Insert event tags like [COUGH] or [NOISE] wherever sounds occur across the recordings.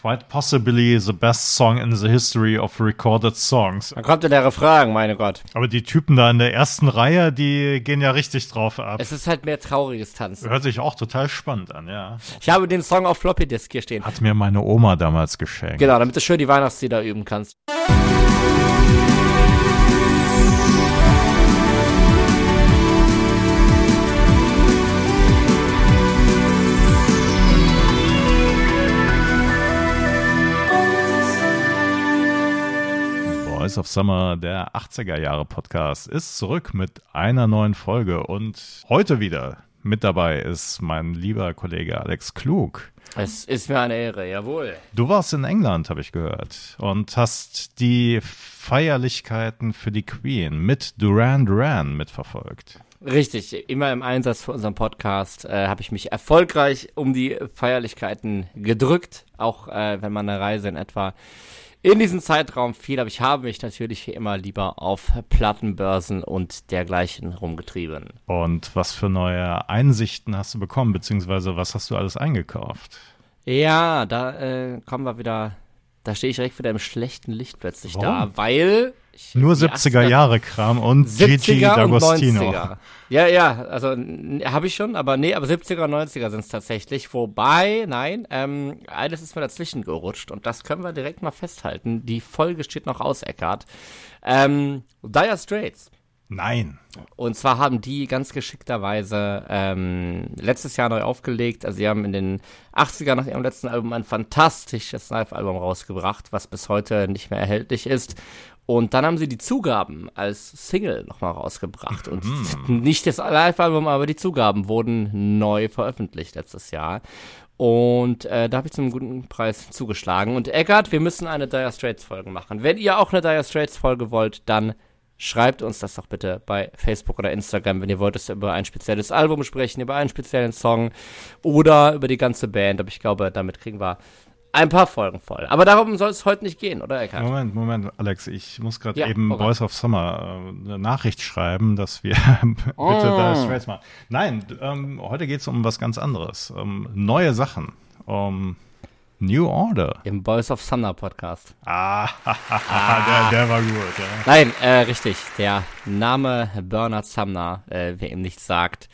quite possibly the best song in the history of recorded songs. Kommt ja der Refrain, meine Gott. Aber die Typen da in der ersten Reihe, die gehen ja richtig drauf ab. Es ist halt mehr trauriges Tanzen. Hört sich auch total spannend an, ja. Ich habe den Song auf Floppy Disk hier stehen. Hat mir meine Oma damals geschenkt. Genau, damit du schön die Weihnachtslieder üben kannst. Voice of Summer, der 80er Jahre Podcast, ist zurück mit einer neuen Folge und heute wieder mit dabei ist mein lieber Kollege Alex Klug. Es ist mir eine Ehre, jawohl. Du warst in England, habe ich gehört, und hast die Feierlichkeiten für die Queen mit Duran Duran mitverfolgt. Richtig, immer im Einsatz für unseren Podcast äh, habe ich mich erfolgreich um die Feierlichkeiten gedrückt, auch äh, wenn man eine Reise in etwa in diesem Zeitraum fiel, aber ich habe mich natürlich wie immer lieber auf Plattenbörsen und dergleichen rumgetrieben. Und was für neue Einsichten hast du bekommen, beziehungsweise was hast du alles eingekauft? Ja, da äh, kommen wir wieder, da stehe ich direkt wieder im schlechten Licht plötzlich Warum? da, weil ich, Nur die 70er Jahre Kram und Gigi 70er und D'Agostino. 90er. Ja, ja, also habe ich schon, aber nee, aber 70er und 90er sind es tatsächlich. Wobei, nein, ähm, eines ist mir dazwischen gerutscht und das können wir direkt mal festhalten. Die Folge steht noch aus, Eckart. Ähm, Dire Straits. Nein. Und zwar haben die ganz geschickterweise ähm, letztes Jahr neu aufgelegt. Also sie haben in den 80er nach ihrem letzten Album ein fantastisches Live-Album rausgebracht, was bis heute nicht mehr erhältlich ist. Und dann haben sie die Zugaben als Single nochmal rausgebracht. Und [LAUGHS] nicht das Live-Album, aber die Zugaben wurden neu veröffentlicht letztes Jahr. Und äh, da habe ich zum guten Preis zugeschlagen. Und Eckart, wir müssen eine Dire Straits-Folge machen. Wenn ihr auch eine Dire Straits-Folge wollt, dann schreibt uns das doch bitte bei Facebook oder Instagram, wenn ihr wollt, dass wir über ein spezielles Album sprechen, über einen speziellen Song oder über die ganze Band. Aber ich glaube, damit kriegen wir ein paar Folgen voll. Aber darum soll es heute nicht gehen, oder Eckart? Moment, Moment, Alex, ich muss gerade Ja, eben okay. Voice of Summer äh, eine Nachricht schreiben, dass wir [LAUGHS] bitte Oh. da Straits machen. Nein, ähm, heute geht es um was ganz anderes. Um neue Sachen. Um New Order. Im Boys of Summer Podcast. Ah, [LAUGHS] der, der war gut, ja. Nein, äh, richtig. Der Name Bernard Sumner, äh, wer ihm nichts sagt.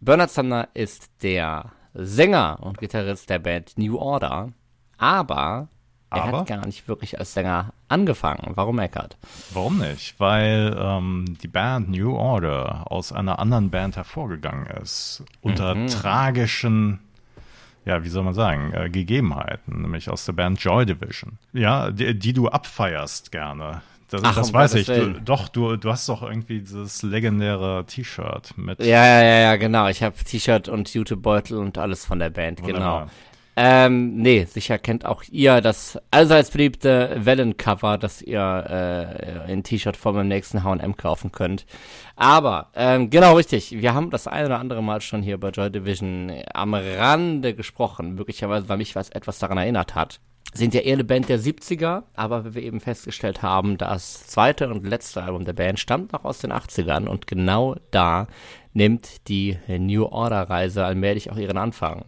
Bernard Sumner ist der Sänger und Gitarrist der Band New Order. Aber er Aber? hat gar nicht wirklich als Sänger angefangen. Warum Eckart? Warum nicht? Weil ähm, die Band New Order aus einer anderen Band hervorgegangen ist. Unter Mhm. tragischen, ja, wie soll man sagen, äh, Gegebenheiten, nämlich aus der Band Joy Division. Ja, die, die du abfeierst gerne. Das, Ach, das um weiß Gottes ich. Du, doch, du, du hast doch irgendwie dieses legendäre T-Shirt mit. Ja, ja, ja, ja, genau. Ich habe T-Shirt und Jutebeutel und alles von der Band, Wunderbar. genau. Ähm, nee, sicher kennt auch ihr das allseits beliebte Wellencover, das ihr äh, in T-Shirt-Form im nächsten H&M kaufen könnt. Aber, ähm, genau richtig, wir haben das ein oder andere Mal schon hier bei Joy Division am Rande gesprochen, möglicherweise, weil mich was etwas daran erinnert hat. Sind ja eher eine Band der 70er, aber wie wir eben festgestellt haben, das zweite und letzte Album der Band stammt noch aus den 80ern und genau da nimmt die New Order Reise allmählich auch ihren Anfang.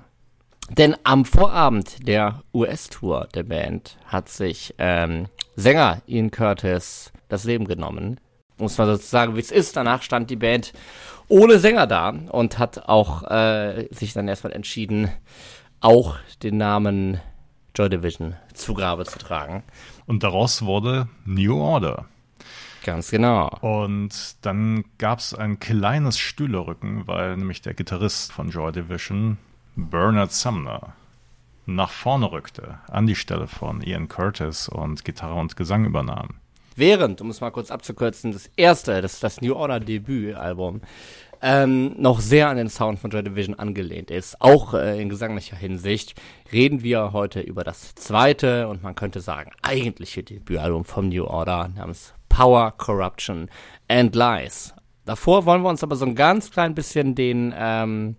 Denn am Vorabend der US-Tour der Band hat sich ähm, Sänger Ian Curtis das Leben genommen. Muss man sozusagen, wie es ist. Danach stand die Band ohne Sänger da und hat auch äh, sich dann erstmal entschieden, auch den Namen Joy Division zu Grabe zu tragen. Und daraus wurde New Order. Ganz genau. Und dann gab es ein kleines Stühlerücken, weil nämlich der Gitarrist von Joy Division, Bernard Sumner, nach vorne rückte, an die Stelle von Ian Curtis und Gitarre und Gesang übernahm. während, um es mal kurz abzukürzen, das erste, das, das New Order Debütalbum, ähm, noch sehr an den Sound von Joy Division angelehnt ist, auch äh, in gesanglicher Hinsicht, reden wir heute über das zweite und man könnte sagen eigentliche Debütalbum vom New Order namens Power, Corruption and Lies. Davor wollen wir uns aber so ein ganz klein bisschen den ähm,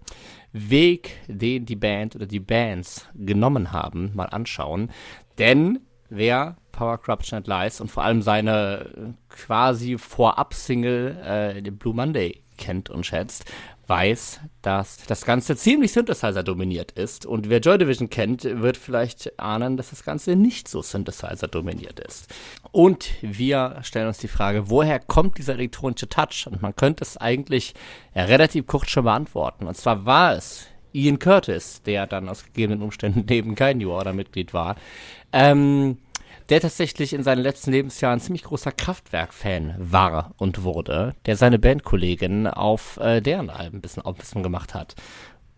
Weg, den die Band oder die Bands genommen haben, mal anschauen. Denn wer Power Corruption and Lies und vor allem seine äh, quasi Vorab-Single, äh, Blue Monday, kennt und schätzt, weiß, dass das Ganze ziemlich Synthesizer dominiert ist. Und wer Joy Division kennt, wird vielleicht ahnen, dass das Ganze nicht so Synthesizer dominiert ist. Und wir stellen uns die Frage, woher kommt dieser elektronische Touch? Und man könnte es eigentlich relativ kurz schon beantworten. Und zwar war es Ian Curtis, der dann aus gegebenen Umständen [LAUGHS] eben kein New Order-Mitglied war, ähm, der tatsächlich in seinen letzten Lebensjahren ziemlich großer Kraftwerk-Fan war und wurde, der seine Bandkollegin auf äh, deren Alben ein bisschen aufmerksam gemacht hat.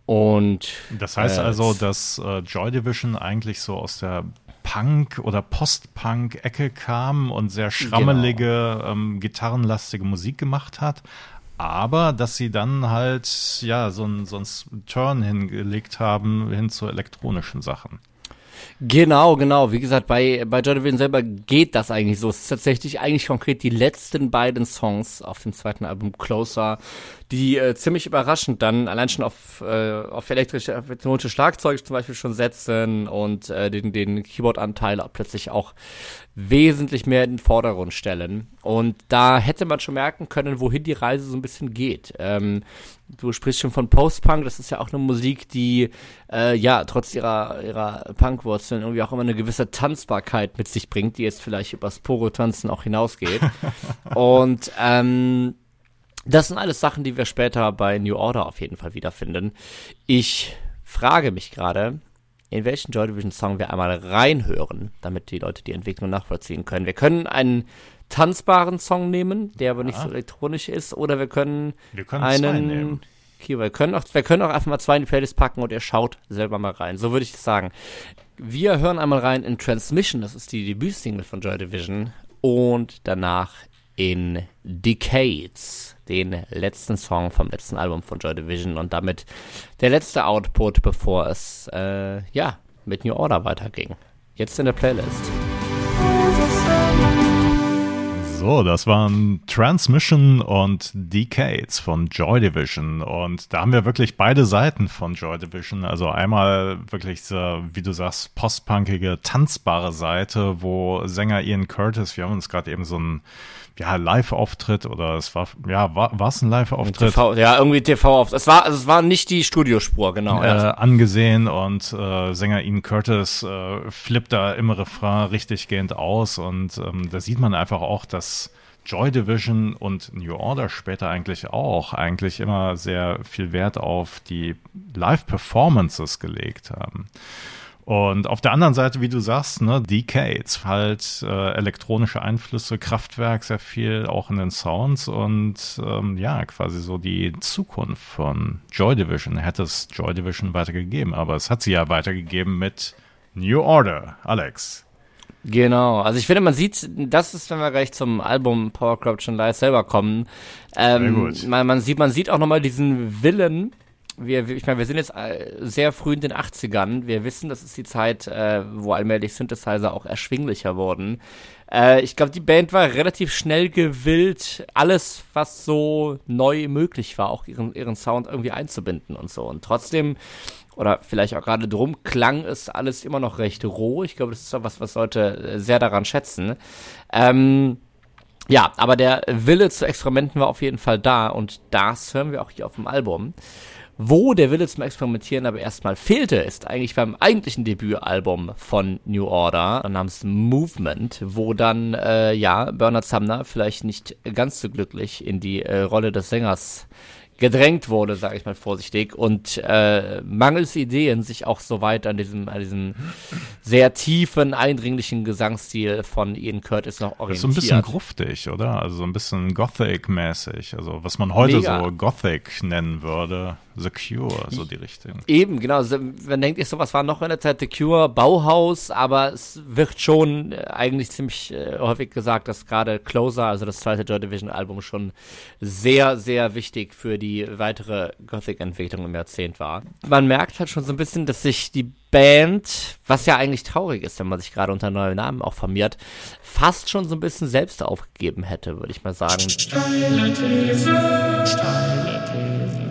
Und das heißt äh, also, dass äh, Joy Division eigentlich so aus der Punk- oder Post-Punk-Ecke kam und sehr schrammelige, genau. ähm, gitarrenlastige Musik gemacht hat, aber dass sie dann halt ja so ein, so ein Turn hingelegt haben hin zu elektronischen Sachen. Genau, genau. Wie gesagt, bei, bei Joy Division selber geht das eigentlich so. Es ist tatsächlich eigentlich konkret die letzten beiden Songs auf dem zweiten Album Closer, die äh, ziemlich überraschend dann allein schon auf, äh, auf elektrische, elektronische Schlagzeuge zum Beispiel schon setzen und äh, den, den Keyboard-Anteil plötzlich auch wesentlich mehr in den Vordergrund stellen. Und da hätte man schon merken können, wohin die Reise so ein bisschen geht. Ähm, du sprichst schon von Post-Punk, das ist ja auch eine Musik, die äh, ja trotz ihrer, ihrer Punk-Wurzeln irgendwie auch immer eine gewisse Tanzbarkeit mit sich bringt, die jetzt vielleicht übers Poro-Tanzen auch hinausgeht. [LAUGHS] Und ähm, das sind alles Sachen, die wir später bei New Order auf jeden Fall wiederfinden. Ich frage mich gerade, in welchen Joy Division Song wir einmal reinhören, damit die Leute die Entwicklung nachvollziehen können. Wir können einen tanzbaren Song nehmen, der aber ja. nicht so elektronisch ist, oder wir können, wir können einen Okay, wir können, auch, wir können auch einfach mal zwei in die Playlist packen und ihr schaut selber mal rein. So würde ich sagen. Wir hören einmal rein in Transmission, das ist die Debütsingle von Joy Division, und danach in Decades, den letzten Song vom letzten Album von Joy Division und damit der letzte Output, bevor es äh, ja mit New Order weiterging. Jetzt in der Playlist. So, das waren Transmission und Decades von Joy Division. Und da haben wir wirklich beide Seiten von Joy Division. Also einmal wirklich so, wie du sagst, postpunkige, tanzbare Seite, wo Sänger Ian Curtis, wir haben uns gerade eben so ein ja, Live-Auftritt oder es war, ja, war es ein Live-Auftritt? Ja, irgendwie TV-Auftritt. Es war, also es war nicht die Studiospur, genau. Äh, angesehen und äh, Sänger Ian Curtis äh, flippt da im Refrain richtig gehend aus und ähm, da sieht man einfach auch, dass Joy Division und New Order später eigentlich auch eigentlich immer sehr viel Wert auf die Live-Performances gelegt haben. Und auf der anderen Seite, wie du sagst, ne, Decades, halt äh, elektronische Einflüsse, Kraftwerk, sehr viel auch in den Sounds. Und ähm, ja, quasi so die Zukunft von Joy Division. Hätte es Joy Division weitergegeben, aber es hat sie ja weitergegeben mit New Order, Alex. Genau, also ich finde, man sieht, das ist, wenn wir gleich zum Album Power Corruption Live selber kommen, ähm, man, man, sieht, man sieht auch nochmal diesen Willen, wir, ich meine, wir sind jetzt äh, sehr früh in den 80ern. Wir wissen, das ist die Zeit, äh, wo allmählich Synthesizer auch erschwinglicher wurden. Äh, ich glaube, die Band war relativ schnell gewillt, alles, was so neu möglich war, auch ihren, ihren Sound irgendwie einzubinden und so. Und trotzdem, oder vielleicht auch gerade drum, klang es alles immer noch recht roh. Ich glaube, das ist auch was, was Leute sehr daran schätzen. Ähm, ja, aber der Wille zu Experimenten war auf jeden Fall da und das hören wir auch hier auf dem Album. Wo der Wille zum Experimentieren aber erstmal fehlte, ist eigentlich beim eigentlichen Debütalbum von New Order namens Movement, wo dann, äh, ja, Bernard Sumner vielleicht nicht ganz so glücklich in die äh, Rolle des Sängers gedrängt wurde, sage ich mal vorsichtig, und äh, mangels Ideen sich auch so weit an diesem, an diesem sehr tiefen, eindringlichen Gesangsstil von Ian Curtis noch orientiert. Das ist so ein bisschen gruftig, oder? Also so ein bisschen Gothic-mäßig, also was man heute Mega. so Gothic nennen würde. The Cure, so die Richtung. Eben, genau. Man denkt sich, sowas war noch in der Zeit The Cure, Bauhaus, aber es wird schon äh, eigentlich ziemlich äh, häufig gesagt, dass gerade Closer, also das zweite Joy Division Album, schon sehr, sehr wichtig für die weitere Gothic-Entwicklung im Jahrzehnt war. Man merkt halt schon so ein bisschen, dass sich die Band, was ja eigentlich traurig ist, wenn man sich gerade unter neuen Namen auch formiert, fast schon so ein bisschen selbst aufgegeben hätte, würde ich mal sagen. Steile These, steile These.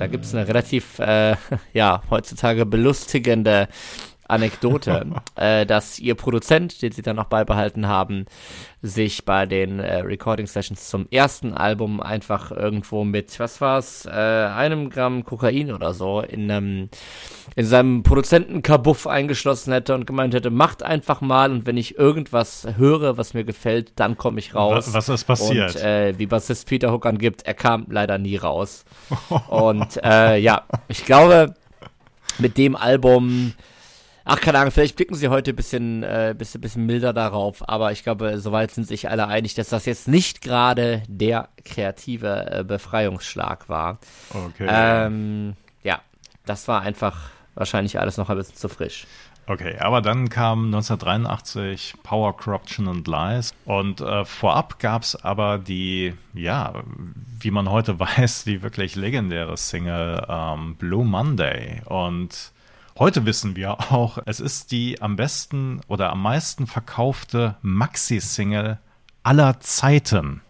Da gibt es eine relativ, äh, [LAUGHS] ja, heutzutage belustigende Anekdote, [LAUGHS] äh, dass ihr Produzent, den sie dann noch beibehalten haben, sich bei den äh, Recording Sessions zum ersten Album einfach irgendwo mit, was war's, äh, einem Gramm Kokain oder so in einem in seinem Produzentenkabuff eingeschlossen hätte und gemeint hätte, macht einfach mal und wenn ich irgendwas höre, was mir gefällt, dann komme ich raus. Was, was ist passiert? Und äh, wie Bassist Peter Hook angibt, er kam leider nie raus. [LAUGHS] und äh, ja, ich glaube, mit dem Album Ach, keine Ahnung, vielleicht blicken sie heute ein bisschen, äh, bisschen, bisschen milder darauf, aber ich glaube, soweit sind sich alle einig, dass das jetzt nicht gerade der kreative äh, Befreiungsschlag war. Okay. Ähm, ja, das war einfach wahrscheinlich alles noch ein bisschen zu frisch. Okay, aber dann kam 1983 Power, Corruption and Lies und äh, vorab gab es aber die, ja, wie man heute [LAUGHS] weiß, die wirklich legendäre Single ähm, Blue Monday und Heute wissen wir auch, es ist die am besten oder am meisten verkaufte Maxi-Single aller Zeiten.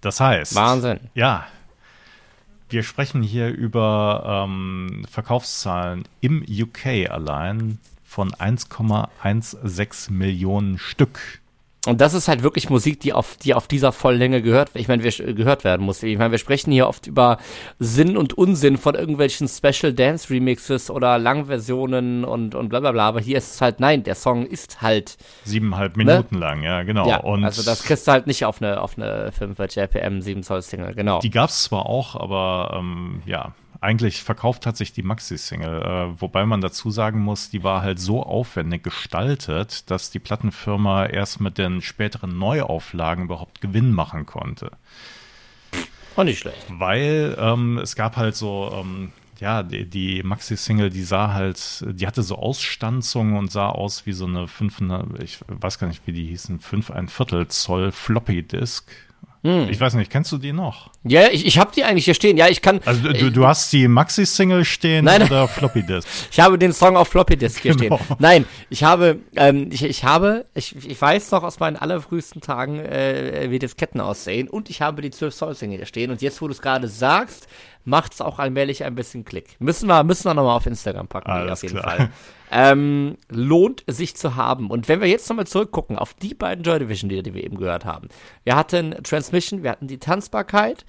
Das heißt. Wahnsinn. Ja. Wir sprechen hier über ähm, Verkaufszahlen im UK allein von 1,16 Millionen Stück. Und das ist halt wirklich Musik, die auf, die auf dieser Volllänge gehört, ich meine, wir, gehört werden muss. Ich meine, wir sprechen hier oft über Sinn und Unsinn von irgendwelchen Special Dance Remixes oder Langversionen und, und bla bla bla. Aber hier ist es halt, nein, der Song ist halt. Siebeneinhalb Minuten ne? lang, ja, genau. Ja, und also das kriegst du halt nicht auf eine, auf eine 45 RPM 7 Zoll Single, genau. Die gab es zwar auch, aber ähm, ja, eigentlich verkauft hat sich die Maxi-Single, äh, wobei man dazu sagen muss, die war halt so aufwendig gestaltet, dass die Plattenfirma erst mit den späteren Neuauflagen überhaupt Gewinn machen konnte. Auch nicht schlecht. Weil ähm, es gab halt so, ähm, ja, die, die Maxi-Single, die sah halt, die hatte so Ausstanzungen und sah aus wie so eine 5, ich weiß gar nicht, wie die hießen, 5 ein Viertel Zoll Floppy-Disk hm. Ich weiß nicht, kennst du die noch? Ja, ich, ich habe die eigentlich hier stehen. Ja, ich kann. Also du, ich, du hast die Maxi-Single stehen nein, oder Floppy Disk? [LAUGHS] ich habe den Song auf Floppy Disk hier genau. stehen. Nein, ich habe, ähm, ich, ich habe, ich, ich weiß noch aus meinen allerfrühesten Tagen, äh, wie Disketten aussehen und ich habe die 12 Zoll Single hier stehen und jetzt, wo du es gerade sagst, macht es auch allmählich ein bisschen Klick. Müssen wir, müssen wir nochmal auf Instagram packen, Alles auf jeden klar. Fall. Ähm, lohnt sich zu haben. Und wenn wir jetzt nochmal zurückgucken auf die beiden Joy Division-Lieder, die wir eben gehört haben. Wir hatten Transmission, wir hatten die Tanzbarkeit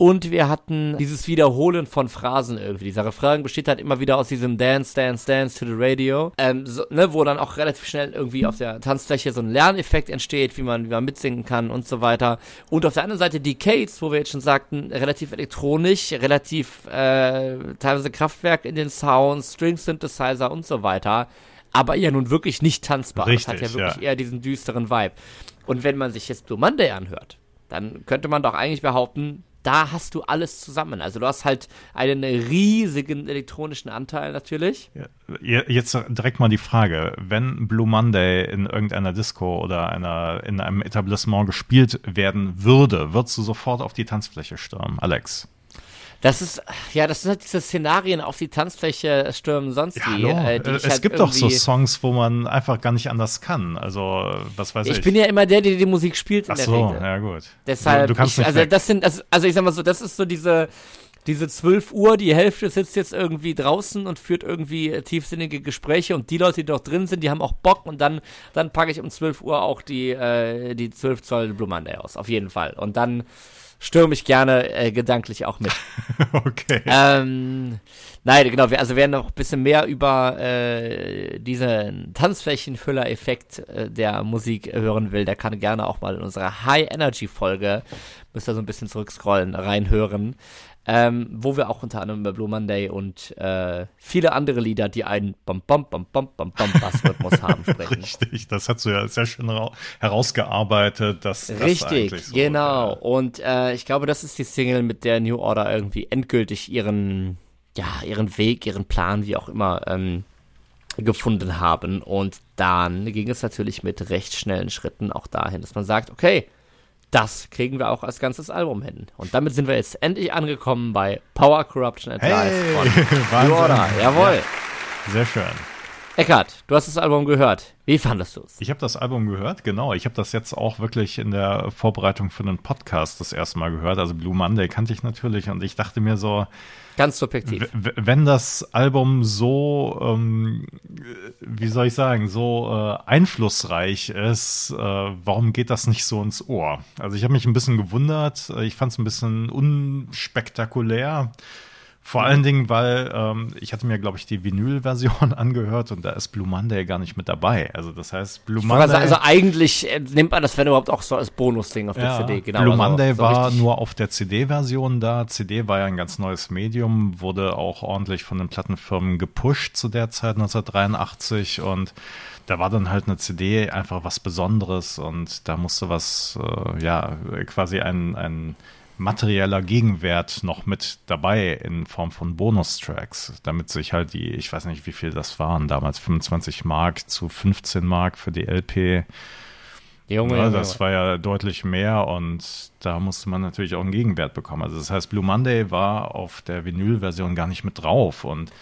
und wir hatten dieses Wiederholen von Phrasen irgendwie. Dieser Refrain besteht halt immer wieder aus diesem Dance, Dance, Dance to the Radio, ähm, so, ne, wo dann auch relativ schnell irgendwie auf der Tanzfläche so ein Lerneffekt entsteht, wie man, wie man mitsingen kann und so weiter. Und auf der anderen Seite Decades, wo wir jetzt schon sagten, relativ elektronisch, relativ äh, teilweise Kraftwerk in den Sounds, String Synthesizer und so weiter. Aber ja nun wirklich nicht tanzbar. Richtig, das hat ja wirklich ja. eher diesen düsteren Vibe. Und wenn man sich jetzt Blue Monday anhört, dann könnte man doch eigentlich behaupten, da hast du alles zusammen. Also du hast halt einen riesigen elektronischen Anteil natürlich. Jetzt direkt mal die Frage, wenn Blue Monday in irgendeiner Disco oder einer, in einem Etablissement gespielt werden würde, würdest du sofort auf die Tanzfläche stürmen, Alex? Das ist, ja, das sind halt diese Szenarien auf die Tanzfläche stürmen sonst ja, wie. Äh, die es halt gibt doch so Songs, wo man einfach gar nicht anders kann. Also, was weiß ich. Ich bin ja immer der, der die Musik spielt in Ach der so, Regel. ja gut. Deshalb, du, du kannst ich, nicht also weg. das sind, also, also ich sag mal so, das ist so diese, diese 12 Uhr, die Hälfte sitzt jetzt irgendwie draußen und führt irgendwie tiefsinnige Gespräche und die Leute, die doch drin sind, die haben auch Bock und dann, dann packe ich um 12 Uhr auch die, äh, die 12 Zoll Blue Monday aus, auf jeden Fall. Und dann stürme ich gerne äh, gedanklich auch mit. [LAUGHS] okay. Ähm, nein, genau, wir, also wer noch ein bisschen mehr über äh, diesen Tanzflächenfüller-Effekt äh, der Musik hören will, der kann gerne auch mal in unserer High-Energy-Folge, müsst ihr so ein bisschen zurückscrollen, reinhören ähm, wo wir auch unter anderem über Blue Monday und äh, viele andere Lieder, die einen Bam Bam Bam Bam Bam Bam Bassrhythmus [LAUGHS] haben, sprechen. Richtig, das hast du ja sehr schön herausgearbeitet. Dass, das Richtig, so, genau. Äh, und äh, ich glaube, das ist die Single, mit der New Order irgendwie endgültig ihren, ja, ihren Weg, ihren Plan, wie auch immer, ähm, gefunden haben. Und dann ging es natürlich mit recht schnellen Schritten auch dahin, dass man sagt, okay, das kriegen wir auch als ganzes Album hin. Und damit sind wir jetzt endlich angekommen bei Power Corruption and Hey, Life von. [LAUGHS] New Order. Jawohl. Ja, sehr schön. Eckart, du hast das Album gehört. Wie fandest du es? Ich habe das Album gehört, genau. Ich habe das jetzt auch wirklich in der Vorbereitung für einen Podcast das erste Mal gehört. Also Blue Monday kannte ich natürlich und ich dachte mir so, Ganz subjektiv. Wenn das Album so, ähm, wie soll ich sagen, so äh, einflussreich ist, äh, warum geht das nicht so ins Ohr? Also ich habe mich ein bisschen gewundert. Ich fand es ein bisschen unspektakulär. Vor allen Dingen, weil ähm, ich hatte mir, glaube ich, die Vinyl-Version [LAUGHS] angehört und da ist Blue Monday gar nicht mit dabei. Also das heißt, Blue Monday. Also, also eigentlich äh, nimmt man das, wenn überhaupt, auch so als Bonus-Ding auf ja, der CD. Genau, Blue also, Monday so war nur auf der CD-Version da. CD war ja ein ganz neues Medium, wurde auch ordentlich von den Plattenfirmen gepusht zu der Zeit 1983 und da war dann halt eine CD einfach was Besonderes und da musste was, äh, ja, quasi ein, ein materieller Gegenwert noch mit dabei in Form von Bonustracks, damit sich halt die, ich weiß nicht, wie viel das waren, damals 25 Mark zu 15 Mark für die LP. Junge, ja, das war ja deutlich mehr und da musste man natürlich auch einen Gegenwert bekommen. Also das heißt, Blue Monday war auf der Vinyl-Version gar nicht mit drauf und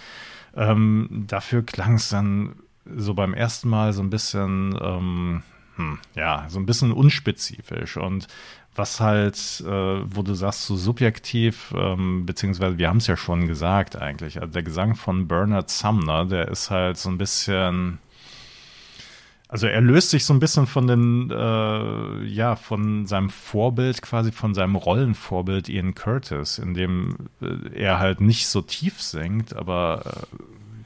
ähm, dafür klang es dann so beim ersten Mal so ein bisschen, ähm, hm, ja, so ein bisschen unspezifisch. Und was halt, äh, wo du sagst, so subjektiv, ähm, beziehungsweise wir haben es ja schon gesagt eigentlich, also der Gesang von Bernard Sumner, der ist halt so ein bisschen, also er löst sich so ein bisschen von den, äh, ja, von seinem Vorbild, quasi von seinem Rollenvorbild Ian Curtis, in dem äh, er halt nicht so tief singt, aber äh,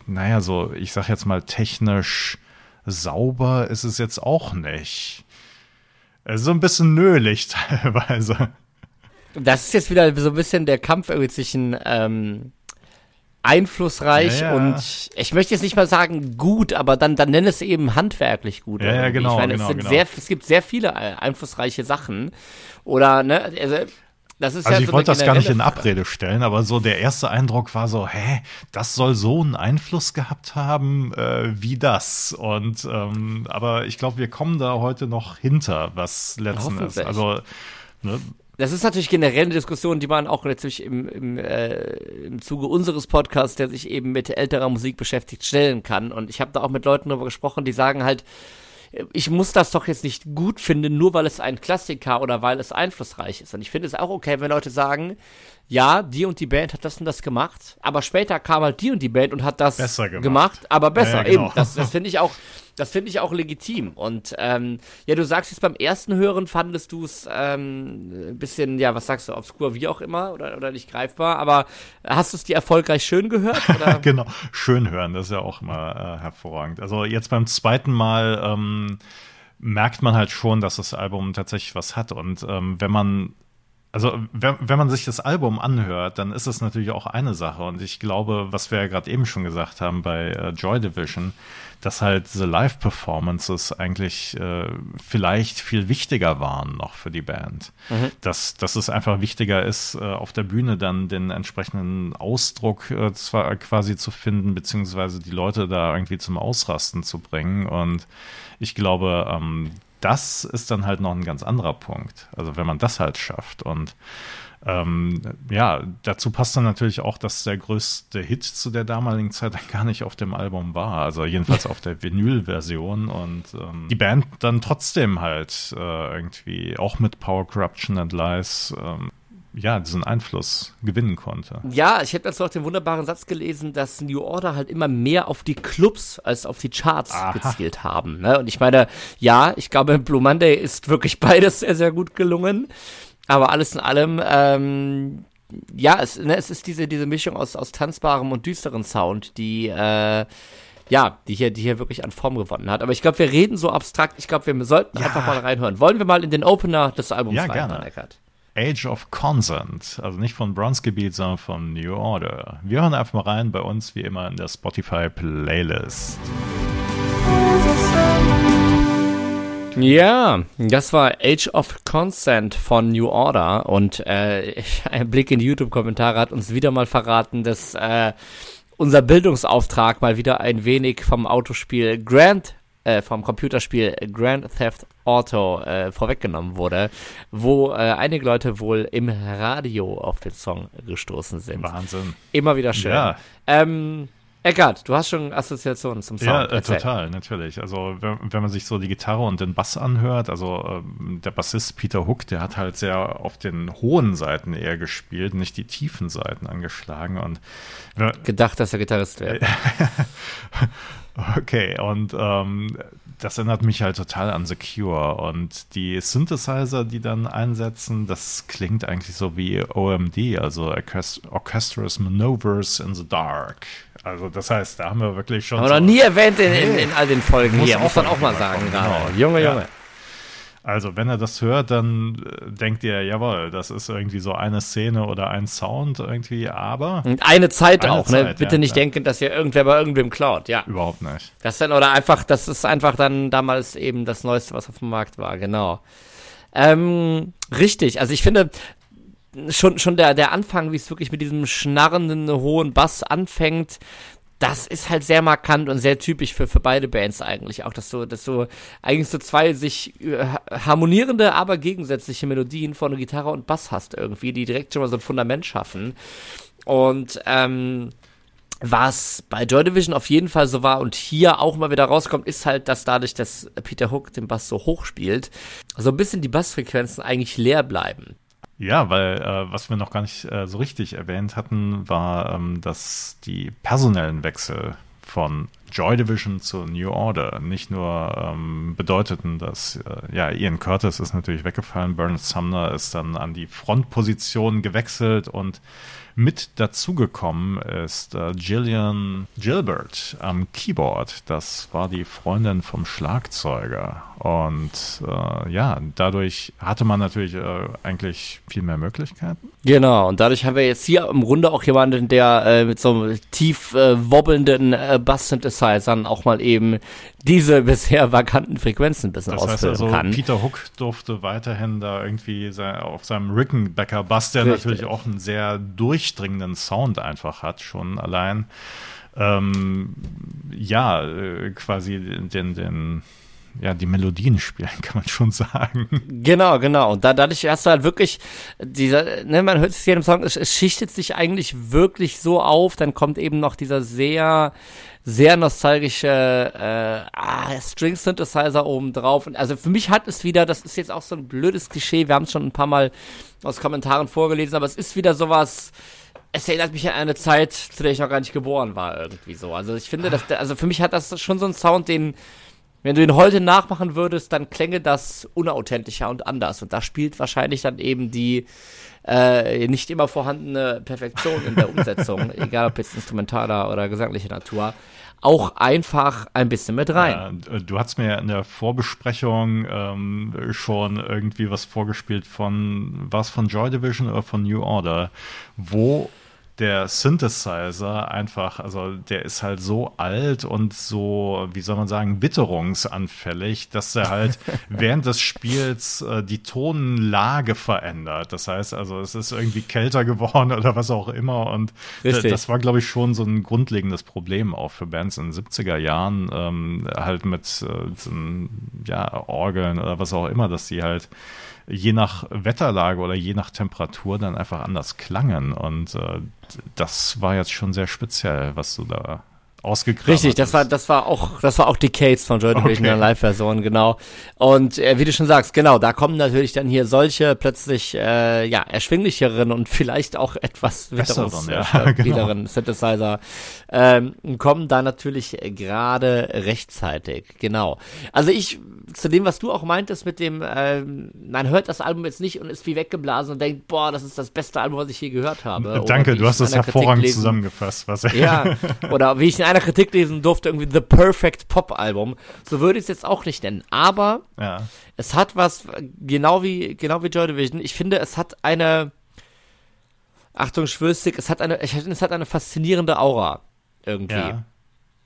naja, so, ich sag jetzt mal technisch sauber ist es jetzt auch nicht. So ein bisschen nölig [LAUGHS] teilweise. Das ist jetzt wieder so ein bisschen der Kampf irgendwie zwischen ähm, einflussreich ja, ja. und ich möchte jetzt nicht mal sagen gut, aber dann, dann nenne es eben handwerklich gut. Ja, ja genau. Ich meine, genau, es, genau. Sehr, es gibt sehr viele äh, einflussreiche Sachen. Oder, ne, also das ist also ja ich so wollte das gar nicht in Abrede stellen, aber so der erste Eindruck war so, hä, das soll so einen Einfluss gehabt haben, äh, wie das. Und ähm, aber ich glaube, wir kommen da heute noch hinter, was letzten ist. Also ne, das ist natürlich generell eine Diskussion, die man auch natürlich im, im, äh, im Zuge unseres Podcasts, der sich eben mit älterer Musik beschäftigt, stellen kann. Und ich habe da auch mit Leuten darüber gesprochen, die sagen halt, ich muss das doch jetzt nicht gut finden, nur weil es ein Klassiker oder weil es einflussreich ist. Und ich finde es auch okay, wenn Leute sagen, ja, die und die Band hat das und das gemacht, aber später kam halt die und die Band und hat das gemacht. gemacht. aber besser. Ja, genau. Eben, das, das finde ich auch, das finde ich auch legitim. Und ähm, ja, du sagst jetzt beim ersten Hören fandest du es ähm, ein bisschen, ja, was sagst du, obskur, wie auch immer, oder, oder nicht greifbar, aber hast du es dir erfolgreich schön gehört? [LAUGHS] genau, schön hören, das ist ja auch immer äh, hervorragend. Also jetzt beim zweiten Mal ähm, merkt man halt schon, dass das Album tatsächlich was hat. Und ähm, wenn man also, wenn, wenn man sich das Album anhört, dann ist es natürlich auch eine Sache. Und ich glaube, was wir ja gerade eben schon gesagt haben bei äh, Joy Division, dass halt The Live-Performances eigentlich äh, vielleicht viel wichtiger waren noch für die Band. Mhm. Dass, dass es einfach wichtiger ist, äh, auf der Bühne dann den entsprechenden Ausdruck äh, zwar quasi zu finden, beziehungsweise die Leute da irgendwie zum Ausrasten zu bringen. Und ich glaube, ähm, das ist dann halt noch ein ganz anderer Punkt. Also wenn man das halt schafft und ähm, ja, dazu passt dann natürlich auch, dass der größte Hit zu der damaligen Zeit gar nicht auf dem Album war. Also jedenfalls auf der Vinyl-Version und ähm, die Band dann trotzdem halt äh, irgendwie auch mit Power Corruption and Lies ähm, ja, diesen Einfluss gewinnen konnte. Ja, ich habe dazu auch den wunderbaren Satz gelesen, dass New Order halt immer mehr auf die Clubs als auf die Charts Aha. gezielt haben. Ne? Und ich meine, ja, ich glaube, Blue Monday ist wirklich [LAUGHS] beides sehr, sehr gut gelungen. Aber alles in allem, ähm, ja, es, ne, es ist diese, diese Mischung aus, aus tanzbarem und düsteren Sound, die, äh, ja, die hier, die hier wirklich an Form gewonnen hat. Aber ich glaube, wir reden so abstrakt. Ich glaube, wir sollten ja. einfach mal reinhören. Wollen wir mal in den Opener des Albums ja, reinhören, Eckert? Age of Consent, also nicht von Bronzegebiet, sondern von New Order. Wir hören einfach mal rein bei uns, wie immer, in der Spotify Playlist. Ja, das war Age of Consent von New Order und äh, [LAUGHS] ein Blick in die YouTube-Kommentare hat uns wieder mal verraten, dass äh, unser Bildungsauftrag mal wieder ein wenig vom Autospiel Grand äh, vom Computerspiel Grand Theft Auto äh, vorweggenommen wurde, wo äh, einige Leute wohl im Radio auf den Song gestoßen sind. Wahnsinn. Immer wieder schön. Ja. Ähm, Eckart, du hast schon Assoziationen zum Sound. Ja, äh, total, natürlich. Also wenn, wenn, man sich so die Gitarre und den Bass anhört, also ähm, der Bassist Peter Hook, der hat halt sehr auf den hohen Seiten eher gespielt, nicht die tiefen Seiten angeschlagen und gedacht, dass er Gitarrist wäre. [LAUGHS] [LAUGHS] okay, und ähm, das erinnert mich halt total an Secure und die Synthesizer, die dann einsetzen, das klingt eigentlich so wie OMD, also Orchestrous Maneuvers in the Dark. Also das heißt, da haben wir wirklich schon. Haben wir noch nie erwähnt in, in, in, all den Folgen muss hier, muss man auch mal sagen. Genau. Junge, ja. Also, wenn er das hört, dann äh, denkt ihr, jawohl, das ist irgendwie so eine Szene oder ein Sound irgendwie, aber. Und eine Zeit eine auch, ne? Zeit, ne? Bitte ja, nicht ja. denken, dass ihr irgendwer bei irgendwem klaut, ja. Überhaupt nicht. Das dann, oder einfach, das ist einfach dann damals eben das Neueste, was auf dem Markt war, genau. Ähm, richtig, also ich finde, schon, schon der, der Anfang, wie es wirklich mit diesem schnarrenden hohen Bass anfängt, das ist halt sehr markant und sehr typisch für, für beide Bands eigentlich auch, dass so, dass so eigentlich so zwei sich äh, harmonierende, aber gegensätzliche Melodien von Gitarre und Bass hast irgendwie, die direkt schon mal so ein Fundament schaffen. Und ähm, was bei Joy Division auf jeden Fall so war und hier auch mal wieder rauskommt, ist halt, dass dadurch, dass Peter Hook den Bass so hoch spielt, so ein bisschen die Bassfrequenzen eigentlich leer bleiben. Ja, weil äh, was wir noch gar nicht äh, so richtig erwähnt hatten, war, ähm, dass die personellen Wechsel von Joy Division zu New Order nicht nur ähm, bedeuteten, dass äh, ja Ian Curtis ist natürlich weggefallen, Bernard Sumner ist dann an die Frontposition gewechselt und mit dazugekommen ist äh, Gillian Gilbert am Keyboard. Das war die Freundin vom Schlagzeuger. Und äh, ja, dadurch hatte man natürlich äh, eigentlich viel mehr Möglichkeiten. Genau, und dadurch haben wir jetzt hier im Grunde auch jemanden, der äh, mit so einem tief äh, wobbelnden äh, Bass-Synthesizern auch mal eben diese [LAUGHS] bisher vakanten Frequenzen ein bisschen das heißt also, kann. Peter Hook durfte weiterhin da irgendwie sein, auf seinem Rickenbacker Bass, der Richtig. natürlich auch einen sehr durchdringenden Sound einfach hat, schon allein. Ähm, ja, äh, quasi den, den ja, die Melodien spielen, kann man schon sagen. Genau, genau. Und da, dadurch hast du halt wirklich dieser, ne, man hört es hier im Song, es, es schichtet sich eigentlich wirklich so auf, dann kommt eben noch dieser sehr, sehr nostalgische äh, ah, String Synthesizer oben drauf. Und also für mich hat es wieder, das ist jetzt auch so ein blödes Klischee, wir haben es schon ein paar Mal aus Kommentaren vorgelesen, aber es ist wieder sowas, es erinnert mich an eine Zeit, zu der ich noch gar nicht geboren war, irgendwie so. Also ich finde, dass, also für mich hat das schon so einen Sound, den, wenn du ihn heute nachmachen würdest, dann klänge das unauthentischer und anders. Und da spielt wahrscheinlich dann eben die äh, nicht immer vorhandene Perfektion in der Umsetzung, [LAUGHS] egal ob jetzt instrumentaler oder gesanglicher Natur, auch einfach ein bisschen mit rein. Ja, du hast mir in der Vorbesprechung ähm, schon irgendwie was vorgespielt von, was von Joy Division oder von New Order, wo der Synthesizer einfach, also der ist halt so alt und so, wie soll man sagen, witterungsanfällig, dass er halt [LAUGHS] während des Spiels äh, die Tonlage verändert. Das heißt also, es ist irgendwie kälter geworden [LAUGHS] oder was auch immer. Und das war, glaube ich, schon so ein grundlegendes Problem auch für Bands in den 70er Jahren, ähm, halt mit äh, ja, Orgeln oder was auch immer, dass sie halt je nach Wetterlage oder je nach Temperatur dann einfach anders klangen. Und äh, das war jetzt schon sehr speziell, was du da ausgegraben Richtig, das war, das war auch, das war auch Decades von Joy Division okay. in der Live-Version, genau. Und äh, wie du schon sagst, genau, da kommen natürlich dann hier solche plötzlich, äh, ja, erschwinglicheren und vielleicht auch etwas besseren, ja, [LAUGHS] genau. Synthesizer, ähm, kommen da natürlich gerade rechtzeitig, genau. Also ich, zu dem, was du auch meintest mit dem, ähm, man hört das Album jetzt nicht und ist wie weggeblasen und denkt, boah, das ist das beste Album, was ich je gehört habe. Danke, du hast das hervorragend zusammengefasst. Was ja, [LAUGHS] oder wie ich in einer Kritik lesen durfte, irgendwie The Perfect Pop Album. So würde ich es jetzt auch nicht nennen. Aber ja. es hat was, genau wie, genau wie Joy Division. Ich finde, es hat eine, Achtung, schwürstig, es hat eine, es hat eine faszinierende Aura. Irgendwie. Ja.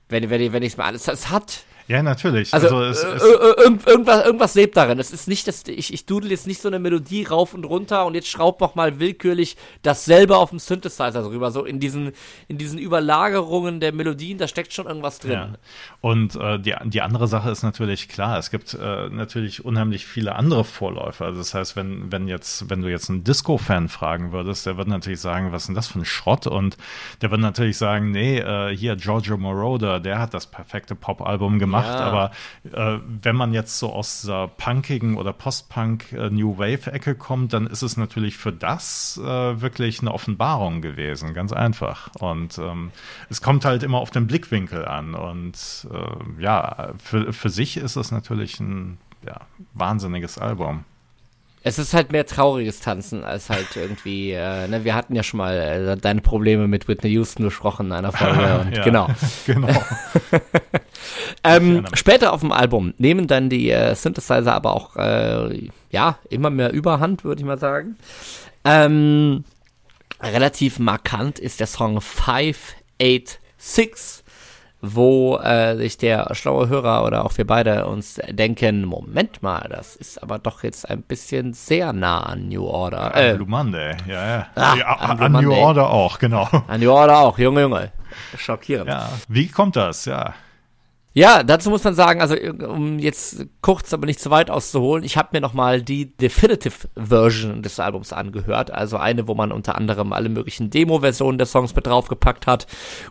Wenn, wenn, wenn ich es mal alles, es hat, Ja, natürlich. Also, also es, es irg irgendwas, irgendwas lebt darin. Es ist nicht, dass ich, ich dudel jetzt nicht so eine Melodie rauf und runter und jetzt schraub noch mal willkürlich dasselbe auf dem Synthesizer drüber. So in diesen, in diesen Überlagerungen der Melodien, da steckt schon irgendwas drin. Ja. Und äh, die, die andere Sache ist natürlich klar, es gibt äh, natürlich unheimlich viele andere Vorläufer. Also das heißt, wenn, wenn jetzt, wenn du jetzt einen Disco-Fan fragen würdest, der wird natürlich sagen, was ist denn das für ein Schrott? Und der wird natürlich sagen, nee, äh, hier Giorgio Moroder, der hat das perfekte Pop-Album gemacht gemacht, ja. aber äh, wenn man jetzt so aus dieser punkigen oder Post-Punk äh, New Wave-Ecke kommt, dann ist es natürlich für das äh, wirklich eine Offenbarung gewesen, ganz einfach. Und ähm, es kommt halt immer auf den Blickwinkel an. Und äh, ja, für, für sich ist es natürlich ein ja, wahnsinniges Album. Es ist halt mehr trauriges Tanzen als halt irgendwie, äh, ne, wir hatten ja schon mal äh, deine Probleme mit Whitney Houston besprochen in einer Folge [LAUGHS] ja, genau. Genau. [LAUGHS] ähm, später auf dem Album nehmen dann die äh, Synthesizer aber auch, äh, ja, immer mehr Überhand, würde ich mal sagen. Ähm, relativ markant ist der Song 586 wo äh, sich der schlaue Hörer oder auch wir beide uns denken, Moment mal, das ist aber doch jetzt ein bisschen sehr nah an New Order. Äh, Blue Monday, ja, ja. Ah, ja an, an New Order auch, genau. An New Order auch, Junge, Junge. Schockierend. Ja, wie kommt das, ja. Ja, dazu muss man sagen, also um jetzt kurz, aber nicht zu weit auszuholen, ich habe mir nochmal die Definitive Version des Albums angehört, also eine, wo man unter anderem alle möglichen Demo-Versionen der Songs mit draufgepackt hat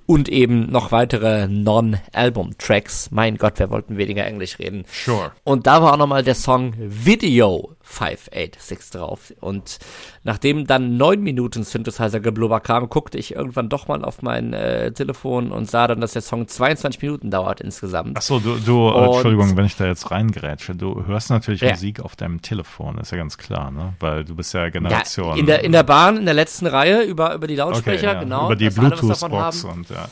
und eben noch weitere Non-Album-Tracks. Mein Gott, wir wollten weniger Englisch reden. Sure. Und da war auch nochmal der Song Video 586 drauf. Und nachdem dann neun Minuten Synthesizer geblubber kam, guckte ich irgendwann doch mal auf mein äh, Telefon und sah dann, dass der Song 22 Minuten dauert insgesamt. Achso, du, du äh, Entschuldigung, wenn ich da jetzt reingrätsche. Du hörst natürlich ja. Musik auf deinem Telefon, ist ja ganz klar, ne? Weil du bist ja Generation. Ja, in, der, in der Bahn, in der letzten Reihe, über, über die Lautsprecher, okay, ja. genau. Über die Bluetooth-Box und ja.